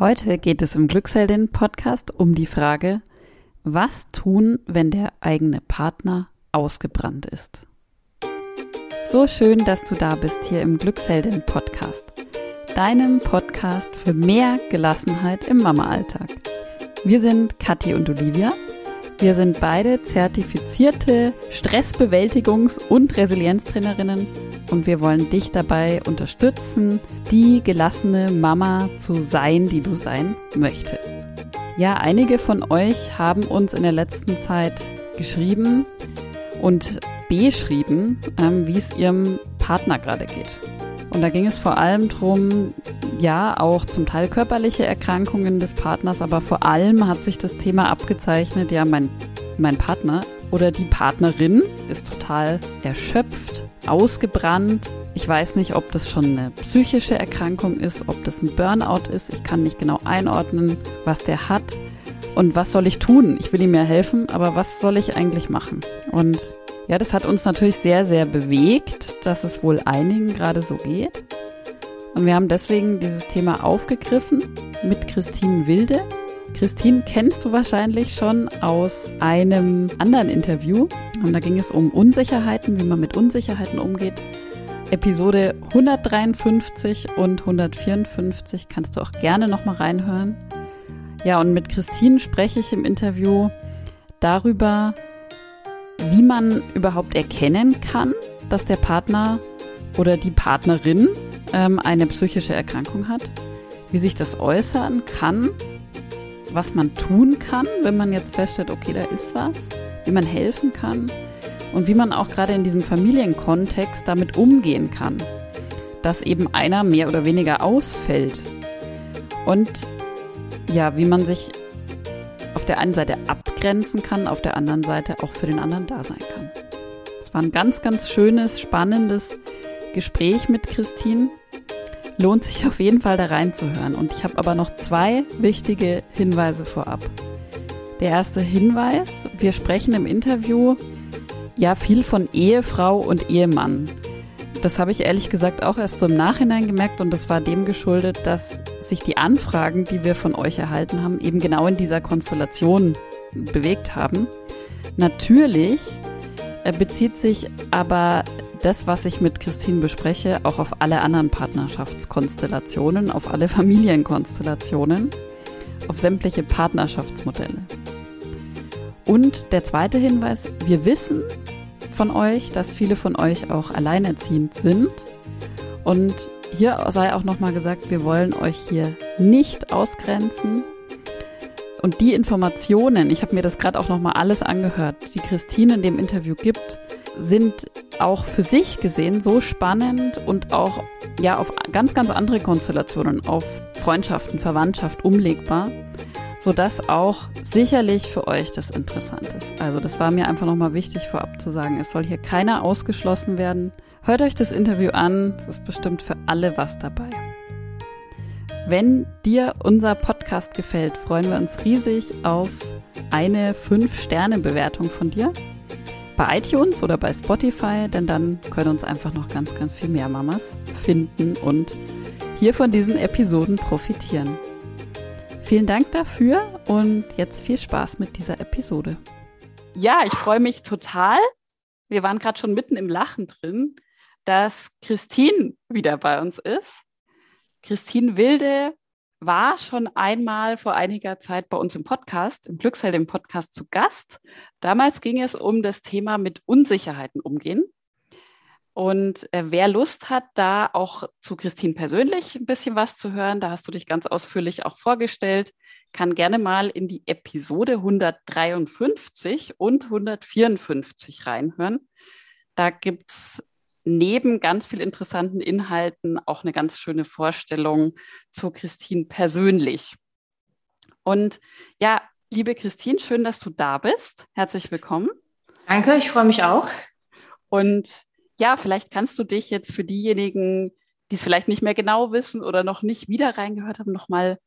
Heute geht es im Glücksheldin-Podcast um die Frage, was tun, wenn der eigene Partner ausgebrannt ist? So schön, dass du da bist hier im Glücksheldin-Podcast, deinem Podcast für mehr Gelassenheit im Mama-Alltag. Wir sind Kathi und Olivia. Wir sind beide zertifizierte Stressbewältigungs- und Resilienztrainerinnen und wir wollen dich dabei unterstützen, die gelassene Mama zu sein, die du sein möchtest. Ja, einige von euch haben uns in der letzten Zeit geschrieben und beschrieben, ähm, wie es ihrem Partner gerade geht. Und da ging es vor allem darum, ja, auch zum Teil körperliche Erkrankungen des Partners, aber vor allem hat sich das Thema abgezeichnet, ja, mein, mein Partner oder die Partnerin ist total erschöpft, ausgebrannt. Ich weiß nicht, ob das schon eine psychische Erkrankung ist, ob das ein Burnout ist. Ich kann nicht genau einordnen, was der hat. Und was soll ich tun? Ich will ihm ja helfen, aber was soll ich eigentlich machen? Und ja, das hat uns natürlich sehr, sehr bewegt, dass es wohl einigen gerade so geht. Und wir haben deswegen dieses Thema aufgegriffen mit Christine Wilde. Christine kennst du wahrscheinlich schon aus einem anderen Interview. Und da ging es um Unsicherheiten, wie man mit Unsicherheiten umgeht. Episode 153 und 154 kannst du auch gerne nochmal reinhören. Ja, und mit Christine spreche ich im Interview darüber, wie man überhaupt erkennen kann, dass der Partner oder die Partnerin ähm, eine psychische Erkrankung hat, wie sich das äußern kann? Was man tun kann, wenn man jetzt feststellt, okay, da ist was, wie man helfen kann? Und wie man auch gerade in diesem Familienkontext damit umgehen kann, dass eben einer mehr oder weniger ausfällt. Und ja, wie man sich der einen Seite abgrenzen kann, auf der anderen Seite auch für den anderen da sein kann. Es war ein ganz, ganz schönes, spannendes Gespräch mit Christine lohnt sich auf jeden Fall da reinzuhören. Und ich habe aber noch zwei wichtige Hinweise vorab. Der erste Hinweis, wir sprechen im Interview ja viel von Ehefrau und Ehemann. Das habe ich ehrlich gesagt auch erst so im Nachhinein gemerkt und das war dem geschuldet, dass sich die Anfragen, die wir von euch erhalten haben, eben genau in dieser Konstellation bewegt haben. Natürlich äh, bezieht sich aber das, was ich mit Christine bespreche, auch auf alle anderen Partnerschaftskonstellationen, auf alle Familienkonstellationen, auf sämtliche Partnerschaftsmodelle. Und der zweite Hinweis, wir wissen von euch, dass viele von euch auch alleinerziehend sind. Und hier sei auch nochmal gesagt, wir wollen euch hier nicht ausgrenzen. Und die Informationen, ich habe mir das gerade auch nochmal alles angehört, die Christine in dem Interview gibt, sind auch für sich gesehen so spannend und auch ja auf ganz, ganz andere Konstellationen, auf Freundschaften, Verwandtschaft umlegbar, sodass auch sicherlich für euch das interessant ist. Also das war mir einfach nochmal wichtig vorab zu sagen, es soll hier keiner ausgeschlossen werden. Hört euch das Interview an, es ist bestimmt für alle was dabei. Wenn dir unser Podcast gefällt, freuen wir uns riesig auf eine 5-Sterne-Bewertung von dir bei iTunes oder bei Spotify, denn dann können uns einfach noch ganz, ganz viel mehr Mamas finden und hier von diesen Episoden profitieren. Vielen Dank dafür und jetzt viel Spaß mit dieser Episode. Ja, ich freue mich total. Wir waren gerade schon mitten im Lachen drin, dass Christine wieder bei uns ist. Christine Wilde war schon einmal vor einiger Zeit bei uns im Podcast, im Glücksfeld im Podcast zu Gast. Damals ging es um das Thema mit Unsicherheiten umgehen. Und äh, wer Lust hat, da auch zu Christine persönlich ein bisschen was zu hören, da hast du dich ganz ausführlich auch vorgestellt, kann gerne mal in die Episode 153 und 154 reinhören. Da gibt es neben ganz viel interessanten Inhalten auch eine ganz schöne Vorstellung zu Christine persönlich. Und ja, liebe Christine, schön, dass du da bist. Herzlich willkommen. Danke, ich freue mich auch. Und ja, vielleicht kannst du dich jetzt für diejenigen, die es vielleicht nicht mehr genau wissen oder noch nicht wieder reingehört haben, nochmal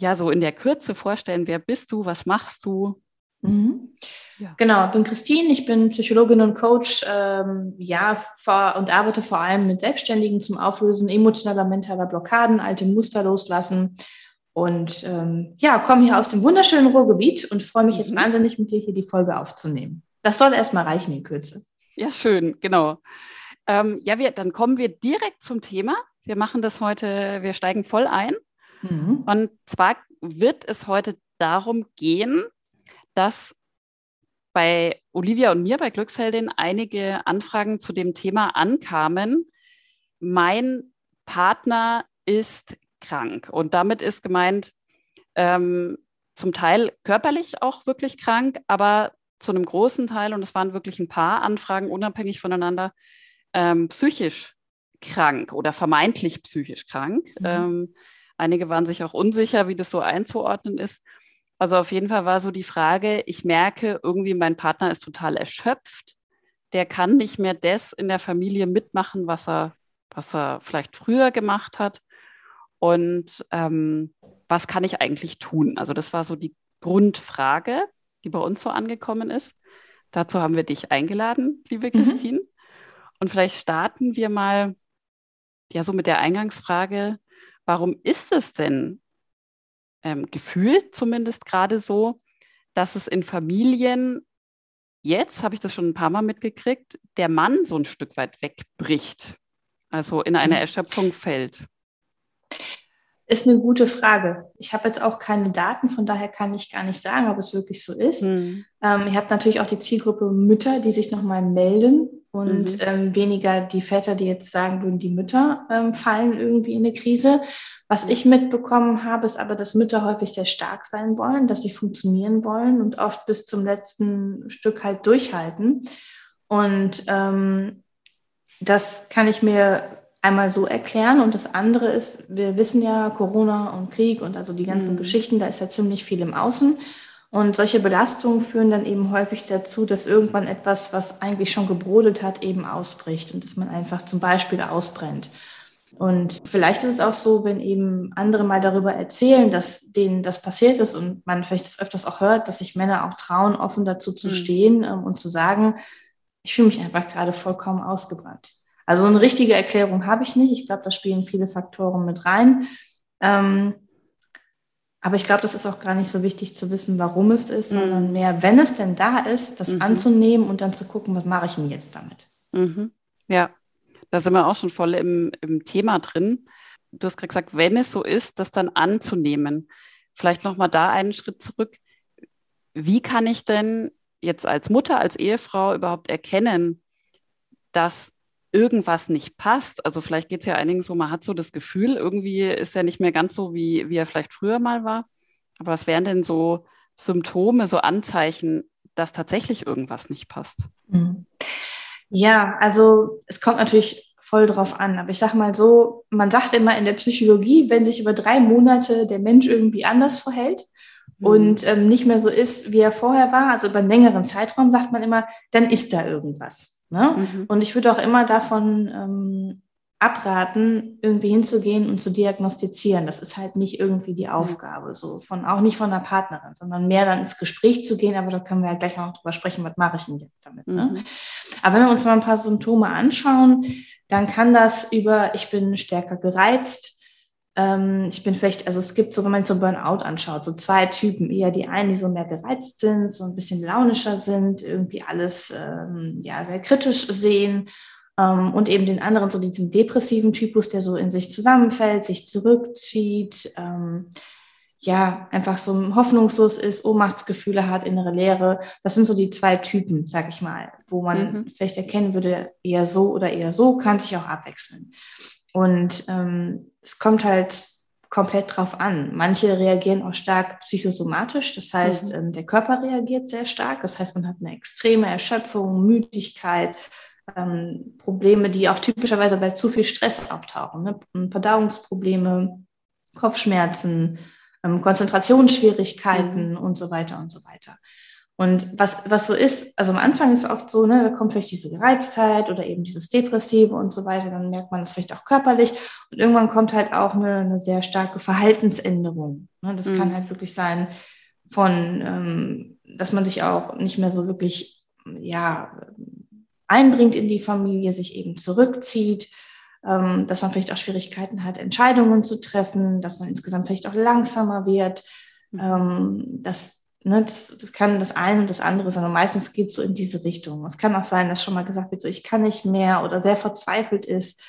ja so in der Kürze vorstellen. Wer bist du? Was machst du? Mhm. Ja. Genau, ich bin Christine, ich bin Psychologin und Coach, ähm, ja, vor, und arbeite vor allem mit Selbstständigen zum Auflösen emotionaler, mentaler Blockaden, alte Muster loslassen Und ähm, ja, komme hier aus dem wunderschönen Ruhrgebiet und freue mich jetzt mhm. wahnsinnig, mit dir hier die Folge aufzunehmen. Das soll erstmal reichen in Kürze. Ja, schön, genau. Ähm, ja, wir, dann kommen wir direkt zum Thema. Wir machen das heute, wir steigen voll ein. Mhm. Und zwar wird es heute darum gehen, dass bei Olivia und mir bei Glücksheldin einige Anfragen zu dem Thema ankamen. Mein Partner ist krank und damit ist gemeint, ähm, zum Teil körperlich auch wirklich krank, aber zu einem großen Teil, und es waren wirklich ein paar Anfragen unabhängig voneinander, ähm, psychisch krank oder vermeintlich psychisch krank. Mhm. Ähm, einige waren sich auch unsicher, wie das so einzuordnen ist. Also auf jeden Fall war so die Frage, ich merke irgendwie, mein Partner ist total erschöpft. Der kann nicht mehr das in der Familie mitmachen, was er, was er vielleicht früher gemacht hat. Und ähm, was kann ich eigentlich tun? Also das war so die Grundfrage, die bei uns so angekommen ist. Dazu haben wir dich eingeladen, liebe mhm. Christine. Mhm. Und vielleicht starten wir mal ja so mit der Eingangsfrage, warum ist es denn ähm, gefühlt zumindest gerade so, dass es in Familien jetzt, habe ich das schon ein paar Mal mitgekriegt, der Mann so ein Stück weit wegbricht, also in eine mhm. Erschöpfung fällt? Ist eine gute Frage. Ich habe jetzt auch keine Daten, von daher kann ich gar nicht sagen, ob es wirklich so ist. Mhm. Ähm, ihr habt natürlich auch die Zielgruppe Mütter, die sich nochmal melden und mhm. ähm, weniger die Väter, die jetzt sagen würden, die Mütter ähm, fallen irgendwie in eine Krise. Was ich mitbekommen habe, ist aber, dass Mütter häufig sehr stark sein wollen, dass sie funktionieren wollen und oft bis zum letzten Stück halt durchhalten. Und ähm, das kann ich mir einmal so erklären. Und das andere ist, wir wissen ja, Corona und Krieg und also die ganzen mhm. Geschichten, da ist ja ziemlich viel im Außen. Und solche Belastungen führen dann eben häufig dazu, dass irgendwann etwas, was eigentlich schon gebrodelt hat, eben ausbricht und dass man einfach zum Beispiel ausbrennt. Und vielleicht ist es auch so, wenn eben andere mal darüber erzählen, dass denen das passiert ist und man vielleicht das öfters auch hört, dass sich Männer auch trauen, offen dazu zu mhm. stehen ähm, und zu sagen, ich fühle mich einfach gerade vollkommen ausgebrannt. Also eine richtige Erklärung habe ich nicht. Ich glaube, da spielen viele Faktoren mit rein. Ähm, aber ich glaube, das ist auch gar nicht so wichtig zu wissen, warum es ist, mhm. sondern mehr, wenn es denn da ist, das mhm. anzunehmen und dann zu gucken, was mache ich denn jetzt damit. Mhm. Ja, da sind wir auch schon voll im, im Thema drin. Du hast gerade gesagt, wenn es so ist, das dann anzunehmen. Vielleicht nochmal da einen Schritt zurück. Wie kann ich denn jetzt als Mutter, als Ehefrau überhaupt erkennen, dass irgendwas nicht passt? Also vielleicht geht es ja einigen so, man hat so das Gefühl, irgendwie ist er nicht mehr ganz so, wie, wie er vielleicht früher mal war. Aber was wären denn so Symptome, so Anzeichen, dass tatsächlich irgendwas nicht passt? Mhm. Ja, also es kommt natürlich voll drauf an. Aber ich sage mal so, man sagt immer in der Psychologie, wenn sich über drei Monate der Mensch irgendwie anders verhält mhm. und ähm, nicht mehr so ist, wie er vorher war, also über einen längeren Zeitraum, sagt man immer, dann ist da irgendwas. Ne? Mhm. Und ich würde auch immer davon ähm, abraten, irgendwie hinzugehen und zu diagnostizieren. Das ist halt nicht irgendwie die Aufgabe, so von auch nicht von der Partnerin, sondern mehr dann ins Gespräch zu gehen. Aber da können wir ja gleich noch drüber sprechen, was mache ich denn jetzt damit. Ne? Mhm. Aber wenn wir uns mal ein paar Symptome anschauen, dann kann das über, ich bin stärker gereizt, ich bin vielleicht, also es gibt so, wenn man so Burnout anschaut, so zwei Typen, eher die einen, die so mehr gereizt sind, so ein bisschen launischer sind, irgendwie alles ähm, ja sehr kritisch sehen ähm, und eben den anderen, so diesen depressiven Typus, der so in sich zusammenfällt, sich zurückzieht, ähm, ja, einfach so hoffnungslos ist, Ohnmachtsgefühle hat, innere Leere. Das sind so die zwei Typen, sag ich mal, wo man mhm. vielleicht erkennen würde, eher so oder eher so, kann sich auch abwechseln. Und ähm, es kommt halt komplett drauf an. Manche reagieren auch stark psychosomatisch, das heißt, mhm. ähm, der Körper reagiert sehr stark, das heißt, man hat eine extreme Erschöpfung, Müdigkeit, ähm, Probleme, die auch typischerweise bei zu viel Stress auftauchen. Ne? Verdauungsprobleme, Kopfschmerzen, ähm, Konzentrationsschwierigkeiten mhm. und so weiter und so weiter. Und was, was so ist, also am Anfang ist es oft so, ne, da kommt vielleicht diese Gereiztheit oder eben dieses Depressive und so weiter, dann merkt man das vielleicht auch körperlich. Und irgendwann kommt halt auch eine, eine sehr starke Verhaltensänderung. Ne? Das mhm. kann halt wirklich sein von, ähm, dass man sich auch nicht mehr so wirklich, ja, einbringt in die Familie, sich eben zurückzieht, ähm, dass man vielleicht auch Schwierigkeiten hat, Entscheidungen zu treffen, dass man insgesamt vielleicht auch langsamer wird. Mhm. Ähm, das, ne, das, das, kann das eine und das andere sein. Und meistens geht es so in diese Richtung. Es kann auch sein, dass schon mal gesagt wird, so ich kann nicht mehr oder sehr verzweifelt ist.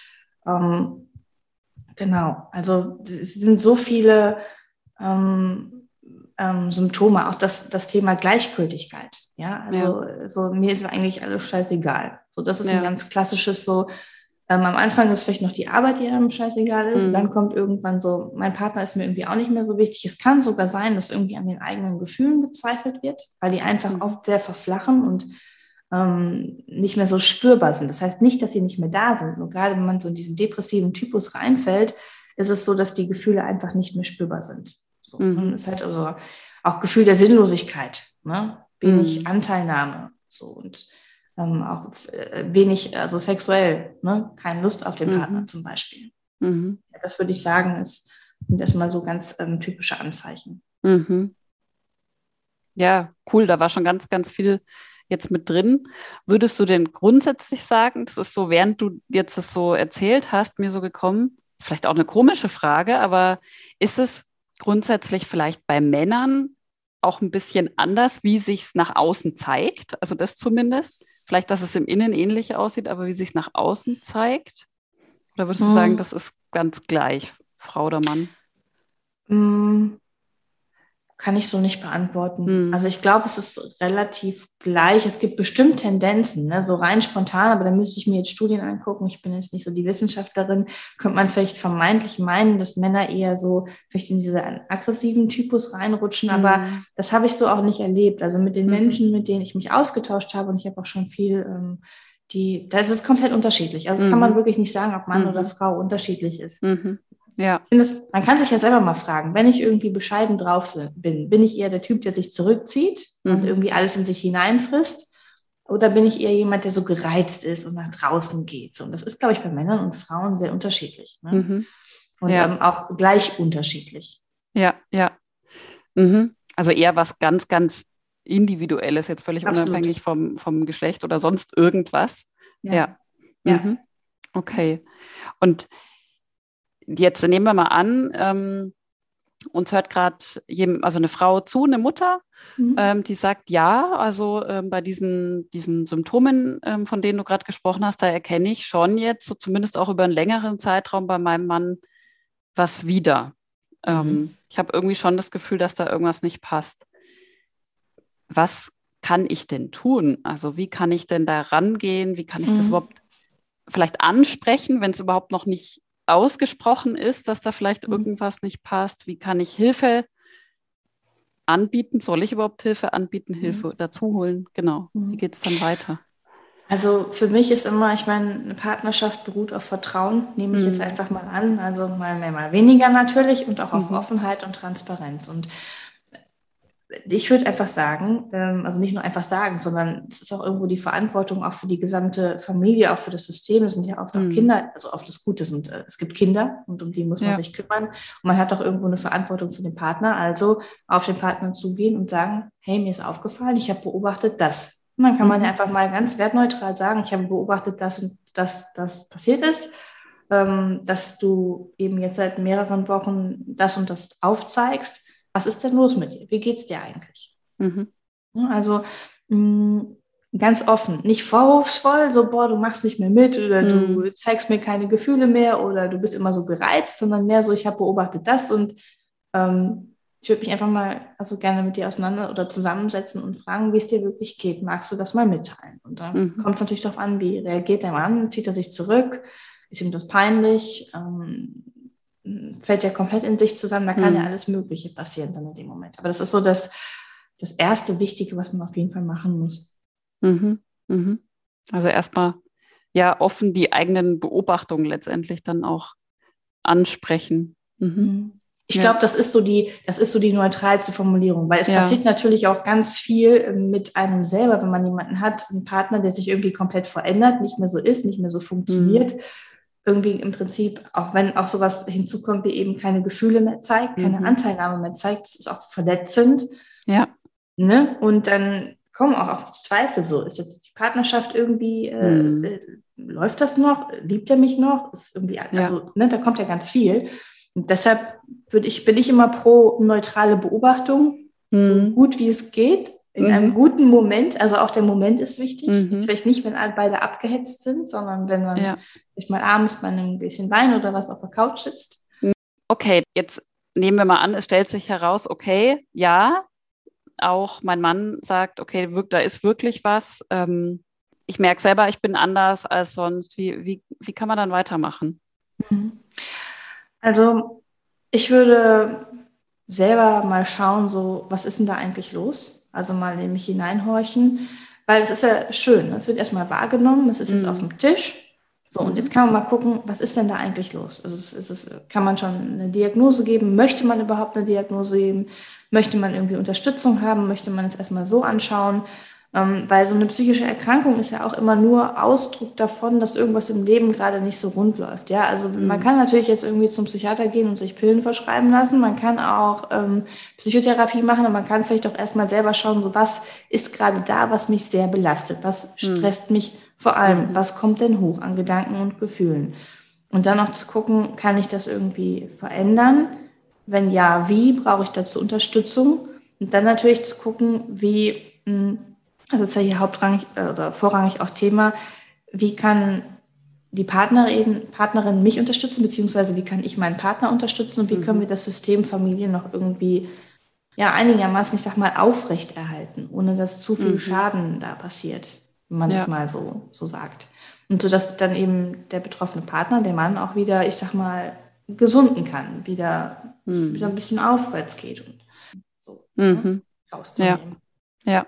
Ähm, genau, also es sind so viele ähm, ähm, Symptome, auch das, das Thema Gleichgültigkeit. Ja, also ja. so mir ist eigentlich alles scheißegal. So, das ist ja. ein ganz klassisches so, ähm, am Anfang ist vielleicht noch die Arbeit, die einem scheißegal ist. Mhm. Dann kommt irgendwann so, mein Partner ist mir irgendwie auch nicht mehr so wichtig. Es kann sogar sein, dass irgendwie an den eigenen Gefühlen gezweifelt wird, weil die einfach mhm. oft sehr verflachen und ähm, nicht mehr so spürbar sind. Das heißt nicht, dass sie nicht mehr da sind. Nur gerade wenn man so in diesen depressiven Typus reinfällt, ist es so, dass die Gefühle einfach nicht mehr spürbar sind. So, mhm. ist halt also auch Gefühl der Sinnlosigkeit, ne? wenig mhm. Anteilnahme. So und ähm, auch äh, wenig, also sexuell, ne? keine Lust auf den Partner mhm. zum Beispiel. Mhm. Das würde ich sagen, ist, sind erstmal so ganz ähm, typische Anzeichen. Mhm. Ja, cool, da war schon ganz, ganz viel jetzt mit drin. Würdest du denn grundsätzlich sagen, das ist so, während du jetzt das so erzählt hast, mir so gekommen, vielleicht auch eine komische Frage, aber ist es grundsätzlich vielleicht bei Männern auch ein bisschen anders, wie sich es nach außen zeigt? Also das zumindest. Vielleicht, dass es im Innen ähnlich aussieht, aber wie sich es nach außen zeigt? Oder würdest du sagen, das ist ganz gleich, Frau oder Mann? Hm. Kann ich so nicht beantworten. Hm. Also ich glaube, es ist relativ gleich. Es gibt bestimmt Tendenzen, ne? so rein spontan, aber da müsste ich mir jetzt Studien angucken. Ich bin jetzt nicht so die Wissenschaftlerin. Könnte man vielleicht vermeintlich meinen, dass Männer eher so vielleicht in diesen aggressiven Typus reinrutschen, hm. aber das habe ich so auch nicht erlebt. Also mit den hm. Menschen, mit denen ich mich ausgetauscht habe und ich habe auch schon viel ähm, die, da ist es komplett unterschiedlich. Also mhm. kann man mhm. wirklich nicht sagen, ob Mann mhm. oder Frau unterschiedlich ist. Mhm. Ja. Das, man kann sich ja selber mal fragen, wenn ich irgendwie bescheiden drauf bin, bin ich eher der Typ, der sich zurückzieht und mhm. irgendwie alles in sich hineinfrisst? Oder bin ich eher jemand, der so gereizt ist und nach draußen geht? Und das ist, glaube ich, bei Männern und Frauen sehr unterschiedlich. Ne? Mhm. Und ja. ähm, auch gleich unterschiedlich. Ja, ja. Mhm. Also eher was ganz, ganz Individuelles, jetzt völlig Absolut. unabhängig vom, vom Geschlecht oder sonst irgendwas. Ja. Ja. ja. Mhm. Okay. Und jetzt nehmen wir mal an, ähm, uns hört gerade also eine Frau zu, eine Mutter, mhm. ähm, die sagt, ja, also ähm, bei diesen, diesen Symptomen, ähm, von denen du gerade gesprochen hast, da erkenne ich schon jetzt, so zumindest auch über einen längeren Zeitraum bei meinem Mann, was wieder. Ähm, mhm. ich habe irgendwie schon das Gefühl, dass da irgendwas nicht passt was kann ich denn tun? Also wie kann ich denn da rangehen? Wie kann ich mhm. das überhaupt vielleicht ansprechen, wenn es überhaupt noch nicht ausgesprochen ist, dass da vielleicht mhm. irgendwas nicht passt? Wie kann ich Hilfe anbieten? Soll ich überhaupt Hilfe anbieten, mhm. Hilfe dazu holen? Genau. Wie mhm. geht es dann weiter? Also für mich ist immer, ich meine, eine Partnerschaft beruht auf Vertrauen, nehme ich mhm. jetzt einfach mal an. Also mal mehr, mal weniger natürlich und auch auf mhm. Offenheit und Transparenz. Und ich würde einfach sagen, ähm, also nicht nur einfach sagen, sondern es ist auch irgendwo die Verantwortung auch für die gesamte Familie, auch für das System. Es sind ja oft auch mhm. Kinder, also oft das Gute sind, äh, es gibt Kinder und um die muss man ja. sich kümmern. Und man hat auch irgendwo eine Verantwortung für den Partner. Also auf den Partner zugehen und sagen, hey, mir ist aufgefallen, ich habe beobachtet das. Und dann kann mhm. man ja einfach mal ganz wertneutral sagen, ich habe beobachtet, dass und das, das passiert ist. Ähm, dass du eben jetzt seit mehreren Wochen das und das aufzeigst was ist denn los mit dir? Wie geht es dir eigentlich? Mhm. Also mh, mm, ganz offen, nicht vorwurfsvoll, so, boah, du machst nicht mehr mit oder mhm. du zeigst mir keine Gefühle mehr oder du bist immer so gereizt, sondern mehr so, ich habe beobachtet das und ähm, ich würde mich einfach mal also gerne mit dir auseinander oder zusammensetzen und fragen, wie es dir wirklich geht. Magst du das mal mitteilen? Und dann mhm. kommt es natürlich darauf an, wie reagiert der Mann? Zieht er sich zurück? Ist ihm das peinlich? Ähm, fällt ja komplett in sich zusammen, da kann mhm. ja alles Mögliche passieren dann in dem Moment. Aber das ist so das, das erste Wichtige, was man auf jeden Fall machen muss. Mhm. Mhm. Also erstmal ja offen die eigenen Beobachtungen letztendlich dann auch ansprechen. Mhm. mhm. Ich ja. glaube, das ist so die, das ist so die neutralste Formulierung, weil es ja. passiert natürlich auch ganz viel ähm, mit einem selber, wenn man jemanden hat, einen Partner, der sich irgendwie komplett verändert, nicht mehr so ist, nicht mehr so funktioniert. Irgendwie im Prinzip, auch wenn auch sowas hinzukommt, wie eben keine Gefühle mehr zeigt, keine mhm. Anteilnahme mehr zeigt, das ist auch verletzend. Ja. Ne? Und dann kommen auch auf Zweifel so. Ist jetzt die Partnerschaft irgendwie, äh, mhm. äh, läuft das noch? Liebt er mich noch? Ist irgendwie, also, ja. ne, da kommt ja ganz viel. Und deshalb würde ich, bin ich immer pro neutrale Beobachtung, mhm. so gut wie es geht, in mhm. einem guten Moment. Also auch der Moment ist wichtig. Mhm. Vielleicht nicht, wenn beide abgehetzt sind, sondern wenn man ja. vielleicht mal abends bei einem bisschen Wein oder was auf der Couch sitzt. Okay, jetzt nehmen wir mal an, es stellt sich heraus, okay, ja, auch mein Mann sagt, okay, da ist wirklich was. Ähm, ich merke selber, ich bin anders als sonst. Wie, wie, wie kann man dann weitermachen? Mhm. Also ich würde selber mal schauen, so, was ist denn da eigentlich los? Also mal nämlich hineinhorchen, weil es ist ja schön. Es wird erstmal wahrgenommen, es ist jetzt mhm. auf dem Tisch. So, und jetzt kann man mal gucken, was ist denn da eigentlich los? Also es, es, es, kann man schon eine Diagnose geben? Möchte man überhaupt eine Diagnose geben? Möchte man irgendwie Unterstützung haben? Möchte man es erstmal so anschauen? Ähm, weil so eine psychische Erkrankung ist ja auch immer nur Ausdruck davon, dass irgendwas im Leben gerade nicht so rund läuft. Ja, also mhm. man kann natürlich jetzt irgendwie zum Psychiater gehen und sich Pillen verschreiben lassen. Man kann auch ähm, Psychotherapie machen und man kann vielleicht auch erstmal selber schauen, so was ist gerade da, was mich sehr belastet, was mhm. stresst mich vor allem, mhm. was kommt denn hoch an Gedanken und Gefühlen. Und dann auch zu gucken, kann ich das irgendwie verändern? Wenn ja, wie brauche ich dazu Unterstützung? Und dann natürlich zu gucken, wie hm, also das ist ja hier hauptrangig äh, oder vorrangig auch Thema, wie kann die Partnerin, Partnerin mich unterstützen, beziehungsweise wie kann ich meinen Partner unterstützen und wie mhm. können wir das System Familie noch irgendwie ja einigermaßen, ich sag mal, aufrechterhalten, ohne dass zu viel mhm. Schaden da passiert, wenn man ja. es mal so, so sagt. Und so dass dann eben der betroffene Partner, der Mann auch wieder, ich sag mal, gesunden kann, wieder, mhm. wieder ein bisschen aufwärts geht und so mhm. rauszunehmen. Ja. ja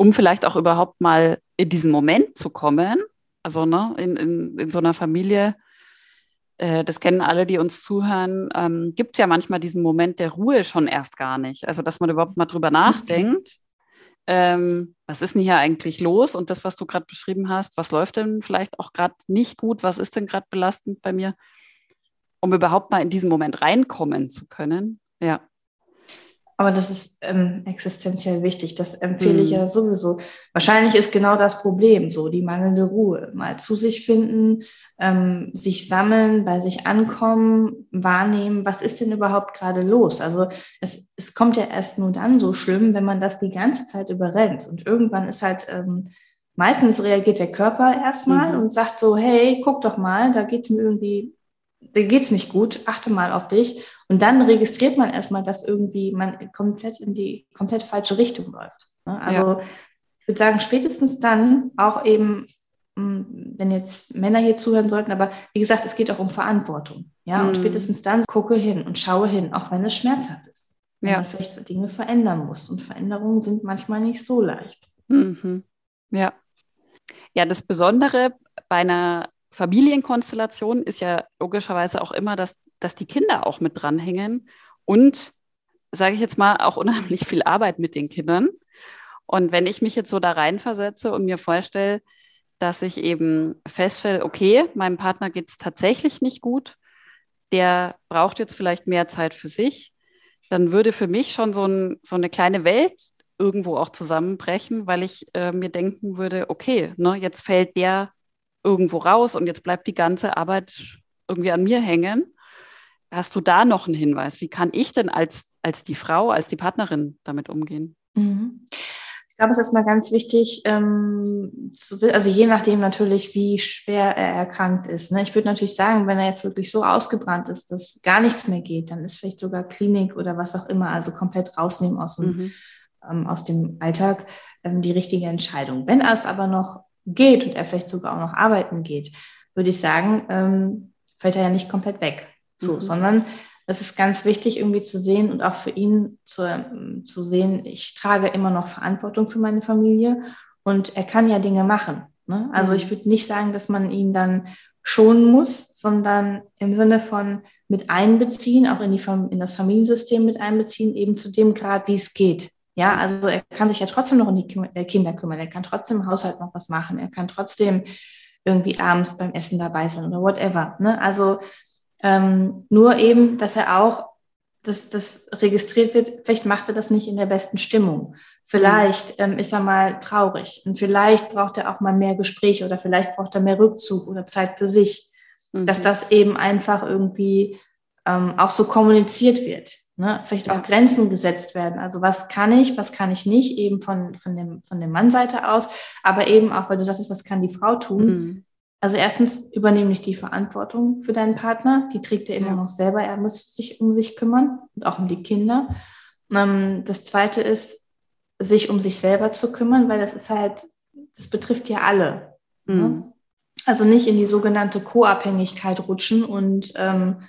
um vielleicht auch überhaupt mal in diesen Moment zu kommen. Also ne, in, in, in so einer Familie, äh, das kennen alle, die uns zuhören, ähm, gibt es ja manchmal diesen Moment der Ruhe schon erst gar nicht. Also dass man überhaupt mal drüber nachdenkt. Ähm, was ist denn hier eigentlich los? Und das, was du gerade beschrieben hast, was läuft denn vielleicht auch gerade nicht gut? Was ist denn gerade belastend bei mir? Um überhaupt mal in diesen Moment reinkommen zu können. Ja. Aber das ist ähm, existenziell wichtig. Das empfehle mhm. ich ja sowieso. Wahrscheinlich ist genau das Problem so, die mangelnde Ruhe. Mal zu sich finden, ähm, sich sammeln, bei sich ankommen, wahrnehmen, was ist denn überhaupt gerade los? Also es, es kommt ja erst nur dann so schlimm, wenn man das die ganze Zeit überrennt. Und irgendwann ist halt, ähm, meistens reagiert der Körper erstmal mhm. und sagt so, hey, guck doch mal, da geht es mir irgendwie, da geht es nicht gut, achte mal auf dich. Und dann registriert man erstmal, dass irgendwie man komplett in die komplett falsche Richtung läuft. Ne? Also ja. ich würde sagen, spätestens dann auch eben, hm, wenn jetzt Männer hier zuhören sollten, aber wie gesagt, es geht auch um Verantwortung. Ja, mhm. und spätestens dann gucke hin und schaue hin, auch wenn es schmerzhaft ist. Wenn ja. man vielleicht Dinge verändern muss. Und Veränderungen sind manchmal nicht so leicht. Mhm. Ja. Ja, das Besondere bei einer Familienkonstellation ist ja logischerweise auch immer, dass dass die Kinder auch mit dranhängen und, sage ich jetzt mal, auch unheimlich viel Arbeit mit den Kindern. Und wenn ich mich jetzt so da reinversetze und mir vorstelle, dass ich eben feststelle, okay, meinem Partner geht es tatsächlich nicht gut, der braucht jetzt vielleicht mehr Zeit für sich, dann würde für mich schon so, ein, so eine kleine Welt irgendwo auch zusammenbrechen, weil ich äh, mir denken würde, okay, ne, jetzt fällt der irgendwo raus und jetzt bleibt die ganze Arbeit irgendwie an mir hängen. Hast du da noch einen Hinweis? Wie kann ich denn als, als die Frau, als die Partnerin damit umgehen? Mhm. Ich glaube, es ist mal ganz wichtig, ähm, zu, also je nachdem natürlich, wie schwer er erkrankt ist. Ne? Ich würde natürlich sagen, wenn er jetzt wirklich so ausgebrannt ist, dass gar nichts mehr geht, dann ist vielleicht sogar Klinik oder was auch immer, also komplett rausnehmen aus dem, mhm. ähm, aus dem Alltag, ähm, die richtige Entscheidung. Wenn es aber noch geht und er vielleicht sogar auch noch arbeiten geht, würde ich sagen, ähm, fällt er ja nicht komplett weg. So, mhm. sondern es ist ganz wichtig irgendwie zu sehen und auch für ihn zu, ähm, zu sehen, ich trage immer noch Verantwortung für meine Familie und er kann ja Dinge machen. Ne? Also mhm. ich würde nicht sagen, dass man ihn dann schonen muss, sondern im Sinne von mit einbeziehen, auch in, die, in das Familiensystem mit einbeziehen, eben zu dem Grad, wie es geht. Ja, also er kann sich ja trotzdem noch um die äh, Kinder kümmern, er kann trotzdem im Haushalt noch was machen, er kann trotzdem irgendwie abends beim Essen dabei sein oder whatever. Ne? Also ähm, nur eben, dass er auch dass das registriert wird, vielleicht macht er das nicht in der besten Stimmung. Vielleicht ähm, ist er mal traurig und vielleicht braucht er auch mal mehr Gespräche oder vielleicht braucht er mehr Rückzug oder Zeit für sich. Mhm. Dass das eben einfach irgendwie ähm, auch so kommuniziert wird. Ne? Vielleicht ja. auch Grenzen gesetzt werden. Also was kann ich, was kann ich nicht, eben von, von, dem, von der Mannseite aus, aber eben auch, weil du sagst, was kann die Frau tun. Mhm. Also erstens übernehme nicht die Verantwortung für deinen Partner, die trägt er immer noch selber, er muss sich um sich kümmern und auch um die Kinder. Ähm, das zweite ist, sich um sich selber zu kümmern, weil das ist halt, das betrifft ja alle. Ne? Mhm. Also nicht in die sogenannte Co-Abhängigkeit rutschen und ähm,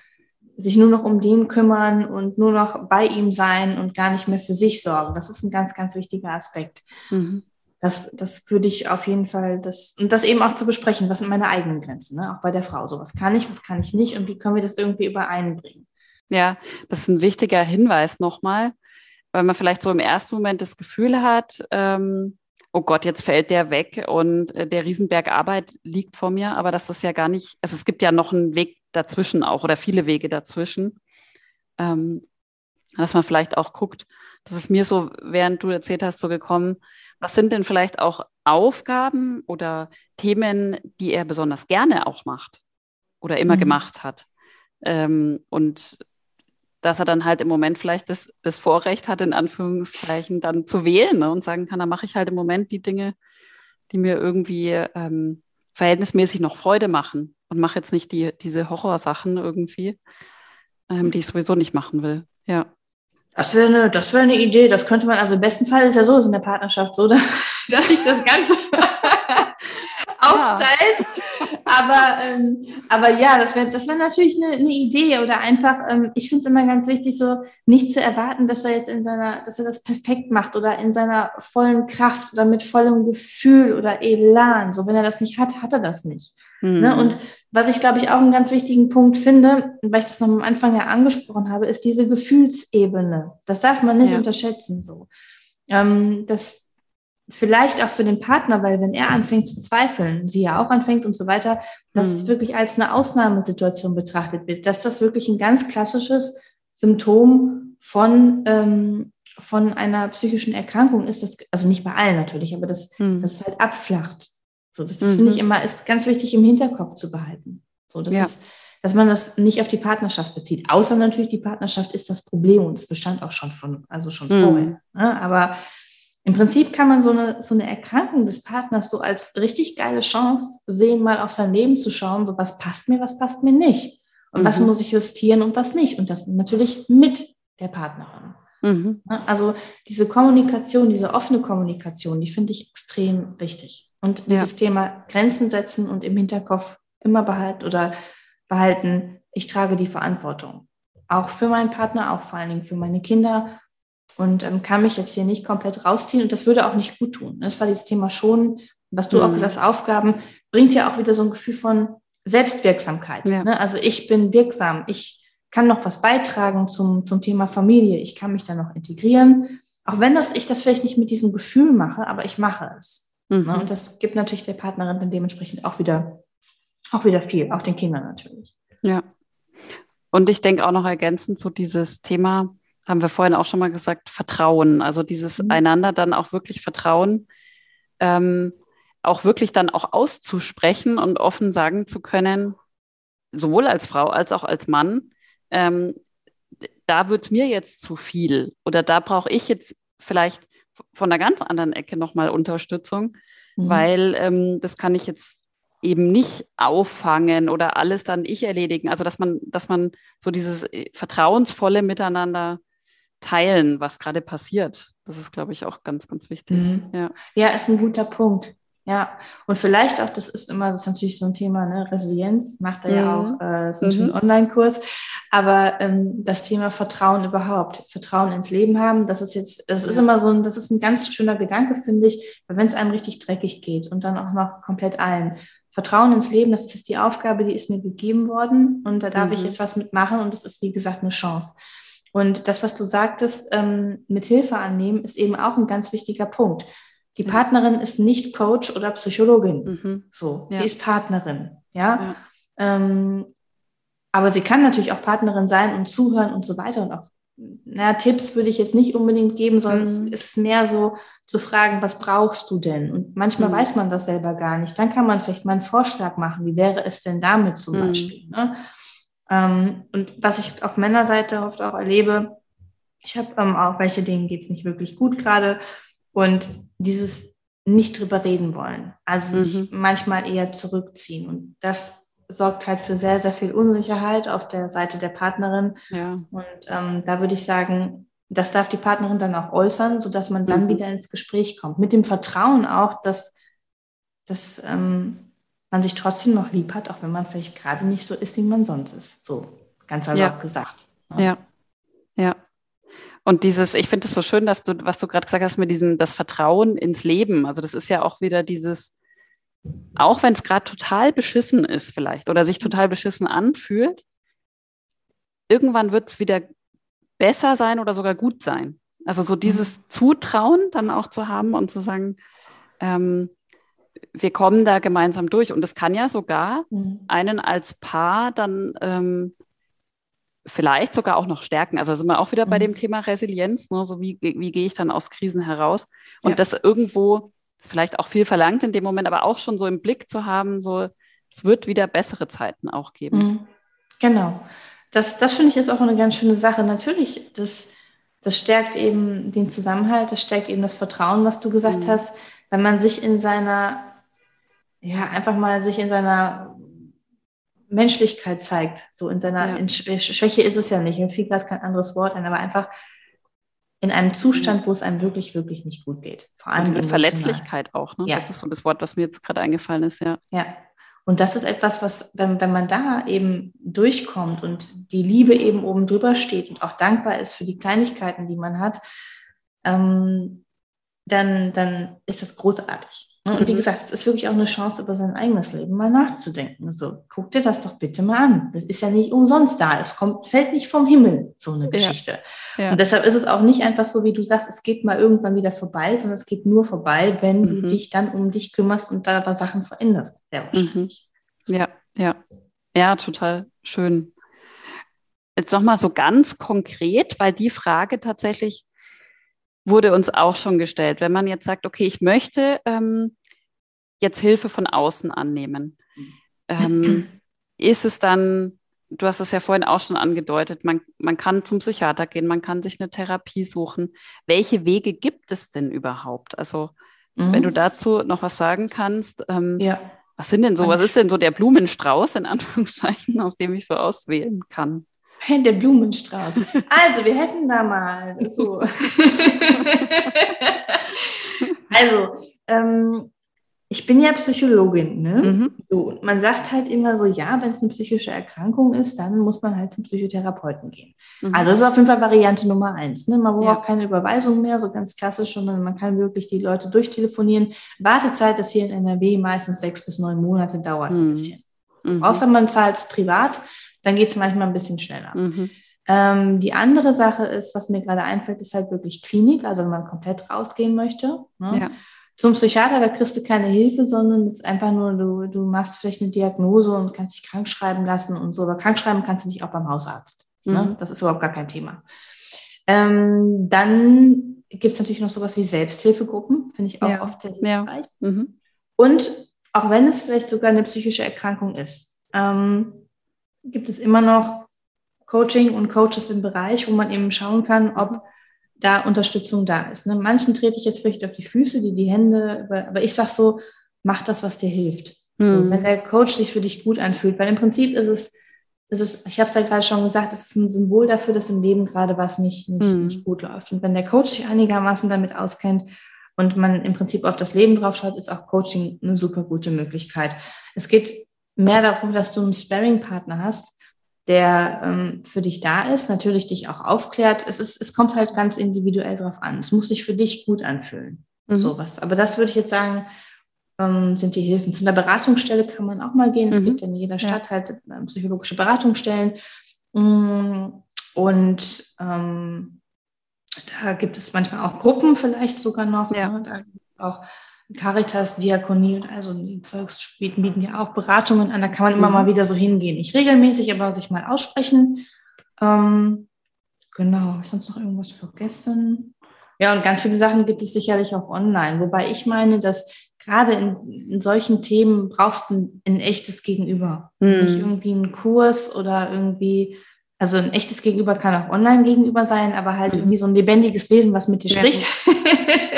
sich nur noch um den kümmern und nur noch bei ihm sein und gar nicht mehr für sich sorgen. Das ist ein ganz, ganz wichtiger Aspekt. Mhm. Das, das würde ich auf jeden Fall, das, und das eben auch zu besprechen, was sind meine eigenen Grenzen, ne? auch bei der Frau. So, was kann ich, was kann ich nicht und wie können wir das irgendwie übereinbringen? Ja, das ist ein wichtiger Hinweis nochmal, weil man vielleicht so im ersten Moment das Gefühl hat, ähm, oh Gott, jetzt fällt der weg und äh, der Riesenberg Arbeit liegt vor mir, aber das ist ja gar nicht, also es gibt ja noch einen Weg dazwischen auch oder viele Wege dazwischen, ähm, dass man vielleicht auch guckt, das ist mir so, während du erzählt hast, so gekommen, was sind denn vielleicht auch Aufgaben oder Themen, die er besonders gerne auch macht oder immer mhm. gemacht hat? Ähm, und dass er dann halt im Moment vielleicht das, das Vorrecht hat, in Anführungszeichen, dann zu wählen ne, und sagen kann, da mache ich halt im Moment die Dinge, die mir irgendwie ähm, verhältnismäßig noch Freude machen und mache jetzt nicht die, diese Horrorsachen irgendwie, ähm, die ich sowieso nicht machen will. Ja. Das wäre eine, das wäre eine Idee. Das könnte man, also im besten Fall ist ja so in der Partnerschaft so, dass sich das Ganze aufteilt. Aber, ähm, aber ja, das wäre das wär natürlich eine, eine Idee oder einfach, ähm, ich finde es immer ganz wichtig, so nicht zu erwarten, dass er jetzt in seiner, dass er das perfekt macht oder in seiner vollen Kraft oder mit vollem Gefühl oder Elan. So, wenn er das nicht hat, hat er das nicht. Mhm. Ne? Und was ich, glaube ich, auch einen ganz wichtigen Punkt finde, weil ich das noch am Anfang ja angesprochen habe, ist diese Gefühlsebene. Das darf man nicht ja. unterschätzen. So. Ähm, das, vielleicht auch für den Partner, weil wenn er anfängt zu zweifeln, sie ja auch anfängt und so weiter, dass mhm. es wirklich als eine Ausnahmesituation betrachtet wird, dass das wirklich ein ganz klassisches Symptom von, ähm, von einer psychischen Erkrankung ist, das, also nicht bei allen natürlich, aber das, mhm. das halt abflacht. So, das mhm. finde ich immer, ist ganz wichtig im Hinterkopf zu behalten. So, das ja. ist, dass man das nicht auf die Partnerschaft bezieht. Außer natürlich, die Partnerschaft ist das Problem und es bestand auch schon von, also schon mhm. vorher. Ne? Aber im Prinzip kann man so eine, so eine Erkrankung des Partners so als richtig geile Chance sehen, mal auf sein Leben zu schauen, so was passt mir, was passt mir nicht. Und mhm. was muss ich justieren und was nicht. Und das natürlich mit der Partnerin. Mhm. Also diese Kommunikation, diese offene Kommunikation, die finde ich extrem wichtig. Und dieses ja. Thema Grenzen setzen und im Hinterkopf immer behalten oder behalten, ich trage die Verantwortung. Auch für meinen Partner, auch vor allen Dingen für meine Kinder und ähm, kann mich jetzt hier nicht komplett rausziehen und das würde auch nicht gut tun. Das war dieses Thema schon, was du mhm. auch gesagt hast, Aufgaben, bringt ja auch wieder so ein Gefühl von Selbstwirksamkeit. Ja. Ne? Also ich bin wirksam, ich kann noch was beitragen zum, zum Thema Familie, ich kann mich da noch integrieren, auch wenn das, ich das vielleicht nicht mit diesem Gefühl mache, aber ich mache es. Mhm. Und das gibt natürlich der Partnerin dann dementsprechend auch wieder, auch wieder viel, auch den Kindern natürlich. Ja. Und ich denke auch noch ergänzend zu dieses Thema, haben wir vorhin auch schon mal gesagt, Vertrauen. Also dieses mhm. einander dann auch wirklich Vertrauen, ähm, auch wirklich dann auch auszusprechen und offen sagen zu können, sowohl als Frau als auch als Mann, ähm, da wird es mir jetzt zu viel oder da brauche ich jetzt vielleicht von einer ganz anderen Ecke nochmal Unterstützung, mhm. weil ähm, das kann ich jetzt eben nicht auffangen oder alles dann ich erledigen. Also dass man, dass man so dieses äh, vertrauensvolle Miteinander teilen, was gerade passiert. Das ist, glaube ich, auch ganz, ganz wichtig. Mhm. Ja. ja, ist ein guter Punkt. Ja, und vielleicht auch, das ist immer, das ist natürlich so ein Thema, ne? Resilienz macht er mhm. ja auch, äh, ein mhm. Online-Kurs, aber ähm, das Thema Vertrauen überhaupt, Vertrauen ins Leben haben, das ist jetzt, das ist immer so ein, das ist ein ganz schöner Gedanke, finde ich, wenn es einem richtig dreckig geht und dann auch noch komplett allen. Vertrauen ins Leben, das ist die Aufgabe, die ist mir gegeben worden und da darf mhm. ich jetzt was mitmachen und das ist, wie gesagt, eine Chance. Und das, was du sagtest, ähm, mit Hilfe annehmen, ist eben auch ein ganz wichtiger Punkt. Die Partnerin ist nicht Coach oder Psychologin. Mhm. So, ja. sie ist Partnerin. Ja. ja. Ähm, aber sie kann natürlich auch Partnerin sein und zuhören und so weiter und auch na, Tipps würde ich jetzt nicht unbedingt geben, sondern mhm. es ist mehr so zu fragen, was brauchst du denn? Und manchmal mhm. weiß man das selber gar nicht. Dann kann man vielleicht mal einen Vorschlag machen. Wie wäre es denn damit zum mhm. Beispiel? Ne? Ähm, und was ich auf Männerseite oft auch erlebe, ich habe ähm, auch welche, denen geht es nicht wirklich gut gerade. Und dieses nicht drüber reden wollen. Also mhm. sich manchmal eher zurückziehen. Und das sorgt halt für sehr, sehr viel Unsicherheit auf der Seite der Partnerin. Ja. Und ähm, da würde ich sagen, das darf die Partnerin dann auch äußern, sodass man dann mhm. wieder ins Gespräch kommt. Mit dem Vertrauen auch, dass, dass ähm, man sich trotzdem noch lieb hat, auch wenn man vielleicht gerade nicht so ist, wie man sonst ist. So ganz salopp ja. gesagt. Ja. ja. ja. Und dieses, ich finde es so schön, dass du, was du gerade gesagt hast, mit diesem, das Vertrauen ins Leben. Also das ist ja auch wieder dieses, auch wenn es gerade total beschissen ist vielleicht oder sich total beschissen anfühlt, irgendwann wird es wieder besser sein oder sogar gut sein. Also so dieses mhm. Zutrauen dann auch zu haben und zu sagen, ähm, wir kommen da gemeinsam durch. Und es kann ja sogar mhm. einen als Paar dann ähm, vielleicht sogar auch noch stärken. Also sind wir auch wieder mhm. bei dem Thema Resilienz, ne? so wie, wie gehe ich dann aus Krisen heraus und ja. das irgendwo vielleicht auch viel verlangt in dem Moment, aber auch schon so im Blick zu haben, so es wird wieder bessere Zeiten auch geben. Mhm. Genau. Das, das finde ich ist auch eine ganz schöne Sache. Natürlich, das, das stärkt eben den Zusammenhalt, das stärkt eben das Vertrauen, was du gesagt mhm. hast, wenn man sich in seiner, ja, einfach mal sich in seiner Menschlichkeit zeigt, so in seiner ja. in Schwäche ist es ja nicht, mir fiel gerade kein anderes Wort ein, aber einfach in einem Zustand, wo es einem wirklich, wirklich nicht gut geht. Vor allem diese Verletzlichkeit auch, ne? Ja. Das ist so das Wort, was mir jetzt gerade eingefallen ist, ja. Ja. Und das ist etwas, was, wenn, wenn man da eben durchkommt und die Liebe eben oben drüber steht und auch dankbar ist für die Kleinigkeiten, die man hat, ähm, dann, dann ist das großartig. Ne? Und wie mhm. gesagt, es ist wirklich auch eine Chance, über sein eigenes Leben mal nachzudenken. So, guck dir das doch bitte mal an. Das ist ja nicht umsonst da. Es kommt, fällt nicht vom Himmel, so eine Geschichte. Ja. Ja. Und deshalb ist es auch nicht einfach so, wie du sagst, es geht mal irgendwann wieder vorbei, sondern es geht nur vorbei, wenn mhm. du dich dann um dich kümmerst und da aber Sachen veränderst. Sehr wahrscheinlich. Mhm. Ja, ja. Ja, total schön. Jetzt nochmal so ganz konkret, weil die Frage tatsächlich wurde uns auch schon gestellt. Wenn man jetzt sagt, okay, ich möchte ähm, jetzt Hilfe von außen annehmen, ähm, ist es dann, du hast es ja vorhin auch schon angedeutet, man, man kann zum Psychiater gehen, man kann sich eine Therapie suchen. Welche Wege gibt es denn überhaupt? Also, mhm. wenn du dazu noch was sagen kannst, ähm, ja. was sind denn so, was ist denn so der Blumenstrauß in Anführungszeichen, aus dem ich so auswählen kann? Der Blumenstrauß. Also, wir hätten da mal so. also, ähm, ich bin ja Psychologin, ne? Mhm. So, man sagt halt immer so, ja, wenn es eine psychische Erkrankung ist, dann muss man halt zum Psychotherapeuten gehen. Mhm. Also das ist auf jeden Fall Variante Nummer eins. Ne? Man braucht ja. keine Überweisung mehr, so ganz klassisch, sondern man kann wirklich die Leute durchtelefonieren. Wartezeit ist hier in NRW meistens sechs bis neun Monate, dauert mhm. ein bisschen. Mhm. Außer man zahlt es privat, dann geht es manchmal ein bisschen schneller. Mhm. Ähm, die andere Sache ist, was mir gerade einfällt, ist halt wirklich Klinik, also wenn man komplett rausgehen möchte. Ne? Ja. Zum Psychiater, da kriegst du keine Hilfe, sondern es ist einfach nur, du, du machst vielleicht eine Diagnose und kannst dich krank schreiben lassen und so. Aber krank schreiben kannst du dich auch beim Hausarzt. Ne? Mhm. Ne? Das ist überhaupt gar kein Thema. Ähm, dann gibt es natürlich noch sowas wie Selbsthilfegruppen, finde ich auch ja. oft sehr hilfreich. Ja. Mhm. Und auch wenn es vielleicht sogar eine psychische Erkrankung ist, ähm, gibt es immer noch Coaching und Coaches im Bereich, wo man eben schauen kann, ob da Unterstützung da ist. Ne? Manchen trete ich jetzt vielleicht auf die Füße, die die Hände, aber ich sage so, mach das, was dir hilft. Mhm. So, wenn der Coach sich für dich gut anfühlt, weil im Prinzip ist es, ist es ich habe es ja gerade schon gesagt, es ist ein Symbol dafür, dass im Leben gerade was nicht, nicht, mhm. nicht gut läuft. Und wenn der Coach sich einigermaßen damit auskennt und man im Prinzip auf das Leben drauf schaut, ist auch Coaching eine super gute Möglichkeit. Es geht mehr darum, dass du einen Sparring-Partner hast, der ähm, für dich da ist, natürlich dich auch aufklärt. Es, ist, es kommt halt ganz individuell drauf an. Es muss sich für dich gut anfühlen. Mhm. Sowas. Aber das würde ich jetzt sagen, ähm, sind die Hilfen. Zu einer Beratungsstelle kann man auch mal gehen. Mhm. Es gibt in jeder Stadt ja. halt äh, psychologische Beratungsstellen. Mm, und ähm, da gibt es manchmal auch Gruppen vielleicht sogar noch. Ja. Ne? Auch Caritas, Diakonie und also die Zeugs bieten, ja auch Beratungen an. Da kann man immer mhm. mal wieder so hingehen. Nicht regelmäßig, aber sich mal aussprechen. Ähm, genau, habe ich sonst noch irgendwas vergessen? Ja, und ganz viele Sachen gibt es sicherlich auch online. Wobei ich meine, dass gerade in, in solchen Themen brauchst du ein, ein echtes Gegenüber. Mhm. Nicht irgendwie einen Kurs oder irgendwie, also ein echtes Gegenüber kann auch online gegenüber sein, aber halt mhm. irgendwie so ein lebendiges Wesen, was mit dir ja. spricht.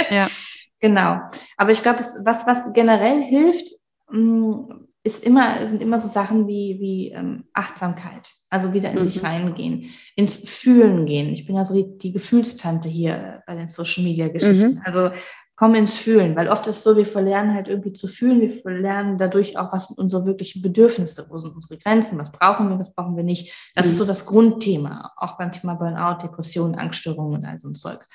ja. Genau. Aber ich glaube, was, was generell hilft, mm, ist immer, sind immer so Sachen wie, wie ähm, Achtsamkeit. Also wieder in mhm. sich reingehen, ins Fühlen gehen. Ich bin ja so die, die Gefühlstante hier bei den Social Media Geschichten. Mhm. Also komm ins Fühlen, weil oft ist es so, wir verlernen halt irgendwie zu fühlen, wir verlernen dadurch auch, was sind unsere wirklichen Bedürfnisse, wo sind unsere Grenzen, was brauchen wir, was brauchen wir nicht. Das mhm. ist so das Grundthema, auch beim Thema Burnout, Depressionen, Angststörungen und all so ein Zeug.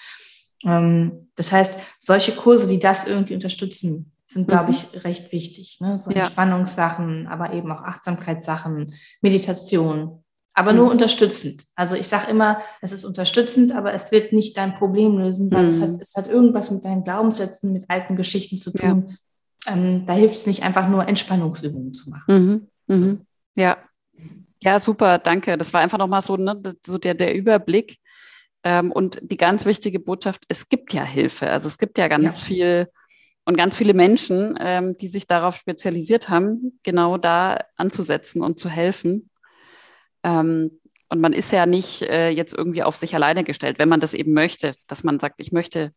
Ähm, das heißt, solche Kurse, die das irgendwie unterstützen, sind, glaube mhm. ich, recht wichtig. Ne? So ja. Entspannungssachen, aber eben auch Achtsamkeitssachen, Meditation, aber nur mhm. unterstützend. Also ich sage immer, es ist unterstützend, aber es wird nicht dein Problem lösen, weil mhm. es, hat, es hat irgendwas mit deinen Glaubenssätzen, mit alten Geschichten zu tun. Ja. Ähm, da hilft es nicht einfach nur Entspannungsübungen zu machen. Mhm. Mhm. Ja. Ja, super, danke. Das war einfach nochmal so, ne, so der, der Überblick. Ähm, und die ganz wichtige Botschaft, es gibt ja Hilfe. Also es gibt ja ganz ja. viel und ganz viele Menschen, ähm, die sich darauf spezialisiert haben, genau da anzusetzen und zu helfen. Ähm, und man ist ja nicht äh, jetzt irgendwie auf sich alleine gestellt, wenn man das eben möchte, dass man sagt, ich möchte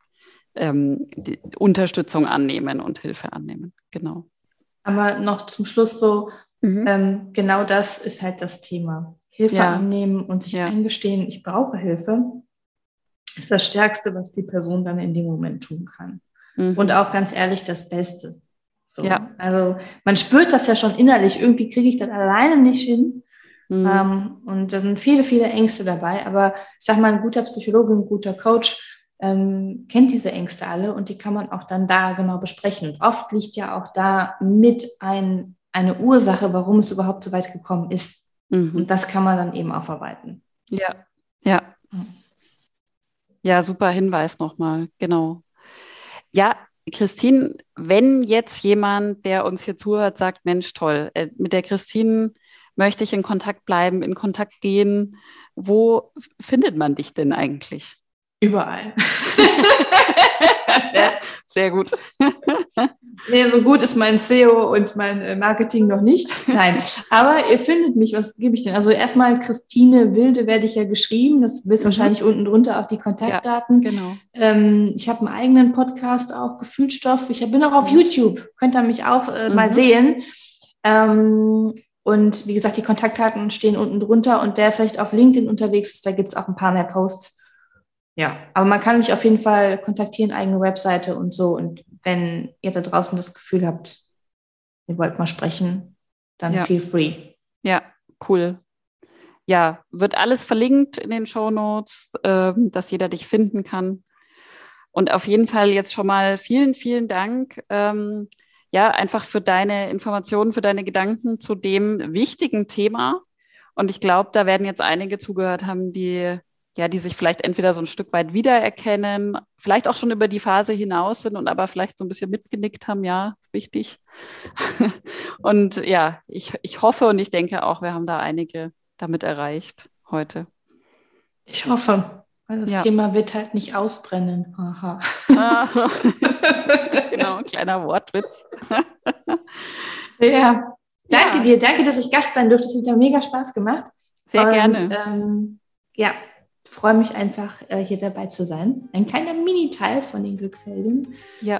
ähm, Unterstützung annehmen und Hilfe annehmen. Genau. Aber noch zum Schluss so, mhm. ähm, genau das ist halt das Thema. Hilfe ja. annehmen und sich ja. eingestehen, ich brauche Hilfe ist das Stärkste, was die Person dann in dem Moment tun kann. Mhm. Und auch ganz ehrlich das Beste. So. Ja. Also man spürt das ja schon innerlich, irgendwie kriege ich das alleine nicht hin. Mhm. Ähm, und da sind viele, viele Ängste dabei. Aber ich sag mal, ein guter Psychologe, ein guter Coach ähm, kennt diese Ängste alle und die kann man auch dann da genau besprechen. Und oft liegt ja auch da mit ein, eine Ursache, warum es überhaupt so weit gekommen ist. Mhm. Und das kann man dann eben aufarbeiten. Ja, ja. Ja, super Hinweis nochmal, genau. Ja, Christine, wenn jetzt jemand, der uns hier zuhört, sagt, Mensch, toll, äh, mit der Christine möchte ich in Kontakt bleiben, in Kontakt gehen, wo findet man dich denn eigentlich? Überall. Sehr gut. nee, so gut ist mein SEO und mein äh, Marketing noch nicht. Nein, aber ihr findet mich, was gebe ich denn? Also erstmal Christine Wilde werde ich ja geschrieben. Das wisst mhm. wahrscheinlich unten drunter auch die Kontaktdaten. Ja, genau. Ähm, ich habe einen eigenen Podcast auch, Gefühlstoff. Ich bin auch auf mhm. YouTube. Könnt ihr mich auch äh, mhm. mal sehen. Ähm, und wie gesagt, die Kontaktdaten stehen unten drunter. Und wer vielleicht auf LinkedIn unterwegs ist, da gibt es auch ein paar mehr Posts ja, aber man kann mich auf jeden Fall kontaktieren, eigene Webseite und so. Und wenn ihr da draußen das Gefühl habt, ihr wollt mal sprechen, dann ja. feel free. Ja, cool. Ja, wird alles verlinkt in den Show Notes, äh, dass jeder dich finden kann. Und auf jeden Fall jetzt schon mal vielen, vielen Dank. Ähm, ja, einfach für deine Informationen, für deine Gedanken zu dem wichtigen Thema. Und ich glaube, da werden jetzt einige zugehört haben, die ja, die sich vielleicht entweder so ein Stück weit wiedererkennen, vielleicht auch schon über die Phase hinaus sind und aber vielleicht so ein bisschen mitgenickt haben, ja, wichtig. und ja, ich, ich hoffe und ich denke auch, wir haben da einige damit erreicht heute. Ich hoffe, weil das ja. Thema wird halt nicht ausbrennen. Aha. genau, ein kleiner Wortwitz. ja, danke ja. dir, danke, dass ich Gast sein durfte. Es hat mir mega Spaß gemacht. Sehr und, gerne. Ähm, ja, freue mich einfach, äh, hier dabei zu sein. Ein kleiner Mini-Teil von den Glückshelden. Ja.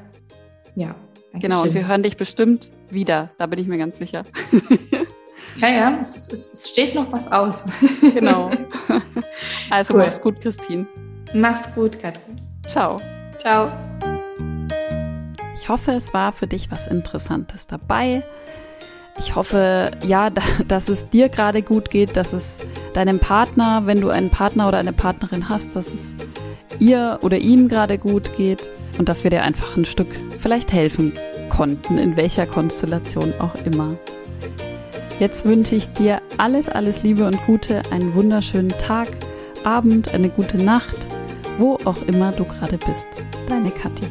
Ja. Genau, und wir hören dich bestimmt wieder. Da bin ich mir ganz sicher. ja, ja, es, es, es steht noch was aus. genau. Also cool. mach's gut, Christine. Mach's gut, Katrin. Ciao. Ciao. Ich hoffe, es war für dich was Interessantes dabei. Ich hoffe, ja, dass es dir gerade gut geht, dass es deinem Partner, wenn du einen Partner oder eine Partnerin hast, dass es ihr oder ihm gerade gut geht und dass wir dir einfach ein Stück vielleicht helfen konnten, in welcher Konstellation auch immer. Jetzt wünsche ich dir alles, alles Liebe und Gute, einen wunderschönen Tag, Abend, eine gute Nacht, wo auch immer du gerade bist. Deine Kathi.